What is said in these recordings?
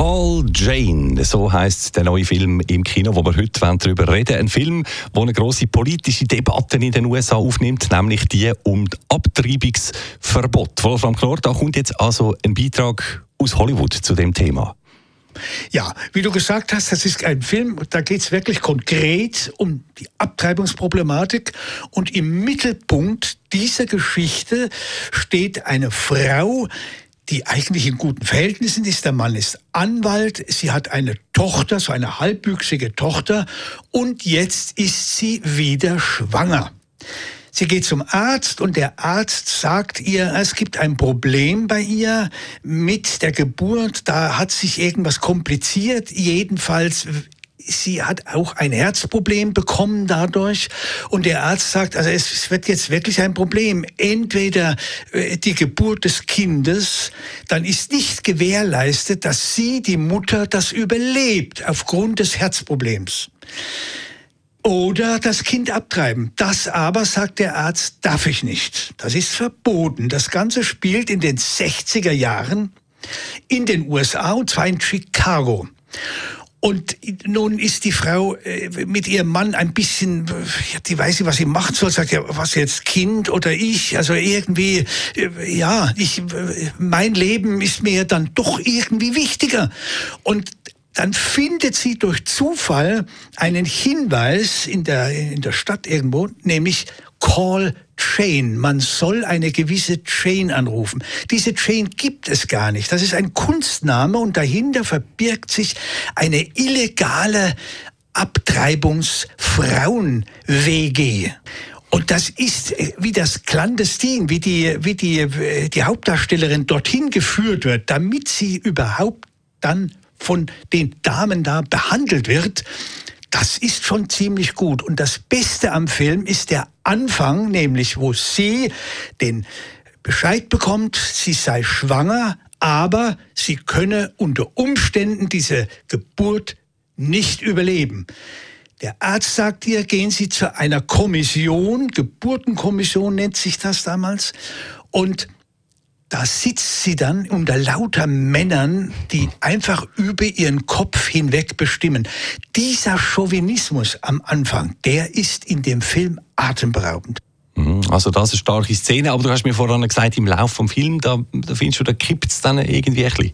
Call Jane, so heißt der neue Film im Kino, wo wir heute darüber reden Ein Film, der eine große politische Debatte in den USA aufnimmt, nämlich die um das Abtreibungsverbot. Wolfram Knorr, da kommt jetzt also ein Beitrag aus Hollywood zu dem Thema. Ja, wie du gesagt hast, das ist ein Film, da geht es wirklich konkret um die Abtreibungsproblematik. Und im Mittelpunkt dieser Geschichte steht eine Frau, die eigentlich in guten Verhältnissen ist. Der Mann ist Anwalt, sie hat eine Tochter, so eine halbwüchsige Tochter, und jetzt ist sie wieder schwanger. Sie geht zum Arzt und der Arzt sagt ihr, es gibt ein Problem bei ihr mit der Geburt, da hat sich irgendwas kompliziert. Jedenfalls sie hat auch ein Herzproblem bekommen dadurch. Und der Arzt sagt, also es wird jetzt wirklich ein Problem. Entweder äh, die Geburt des Kindes, dann ist nicht gewährleistet, dass sie, die Mutter, das überlebt aufgrund des Herzproblems oder das Kind abtreiben. Das aber, sagt der Arzt, darf ich nicht. Das ist verboten. Das Ganze spielt in den 60er Jahren in den USA und zwar in Chicago. Und nun ist die Frau äh, mit ihrem Mann ein bisschen, die weiß nicht, was sie machen soll, sagt ja, was jetzt Kind oder ich, also irgendwie, äh, ja, ich, mein Leben ist mir dann doch irgendwie wichtiger. Und dann findet sie durch Zufall einen Hinweis in der, in der Stadt irgendwo, nämlich Call Chain. Man soll eine gewisse Chain anrufen. Diese Chain gibt es gar nicht. Das ist ein Kunstname und dahinter verbirgt sich eine illegale Abtreibungsfrauen-WG. Und das ist äh, wie das Clandestin, wie die, wie die, äh, die Hauptdarstellerin dorthin geführt wird, damit sie überhaupt dann von den Damen da behandelt wird, das ist schon ziemlich gut. Und das Beste am Film ist der Anfang, nämlich wo sie den Bescheid bekommt, sie sei schwanger, aber sie könne unter Umständen diese Geburt nicht überleben. Der Arzt sagt ihr, gehen Sie zu einer Kommission, Geburtenkommission nennt sich das damals, und da sitzt sie dann unter lauter Männern, die einfach über ihren Kopf hinweg bestimmen. Dieser Chauvinismus am Anfang, der ist in dem Film atemberaubend. Mhm. Also das ist eine starke Szene, aber du hast mir vorhin gesagt, im Laufe vom Film, da, da findest du, da kippt es dann irgendwie ein bisschen.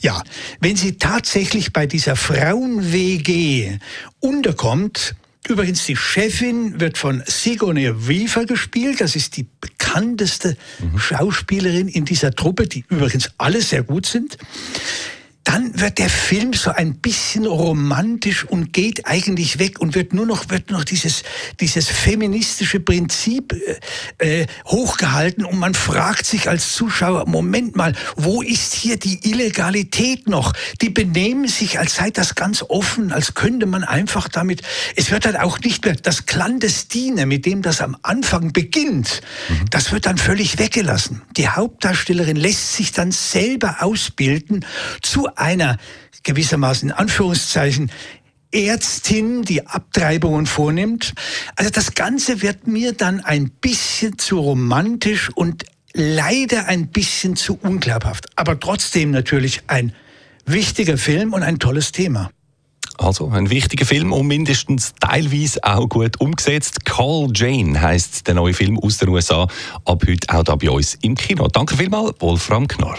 Ja, wenn sie tatsächlich bei dieser Frauen-WG unterkommt, Übrigens, die Chefin wird von Sigourney Weaver gespielt. Das ist die bekannteste mhm. Schauspielerin in dieser Truppe, die übrigens alle sehr gut sind dann wird der Film so ein bisschen romantisch und geht eigentlich weg und wird nur noch, wird noch dieses, dieses feministische Prinzip äh, äh, hochgehalten und man fragt sich als Zuschauer, Moment mal, wo ist hier die Illegalität noch? Die benehmen sich, als sei das ganz offen, als könnte man einfach damit, es wird dann auch nicht mehr das Clandestine, mit dem das am Anfang beginnt, mhm. das wird dann völlig weggelassen. Die Hauptdarstellerin lässt sich dann selber ausbilden zu einer gewissermaßen in Anführungszeichen Ärztin, die Abtreibungen vornimmt. Also das Ganze wird mir dann ein bisschen zu romantisch und leider ein bisschen zu unglaubhaft. Aber trotzdem natürlich ein wichtiger Film und ein tolles Thema. Also ein wichtiger Film und mindestens teilweise auch gut umgesetzt. Call Jane heißt der neue Film aus den USA. Ab heute auch da bei uns im Kino. Danke vielmals, Wolfram Knorr.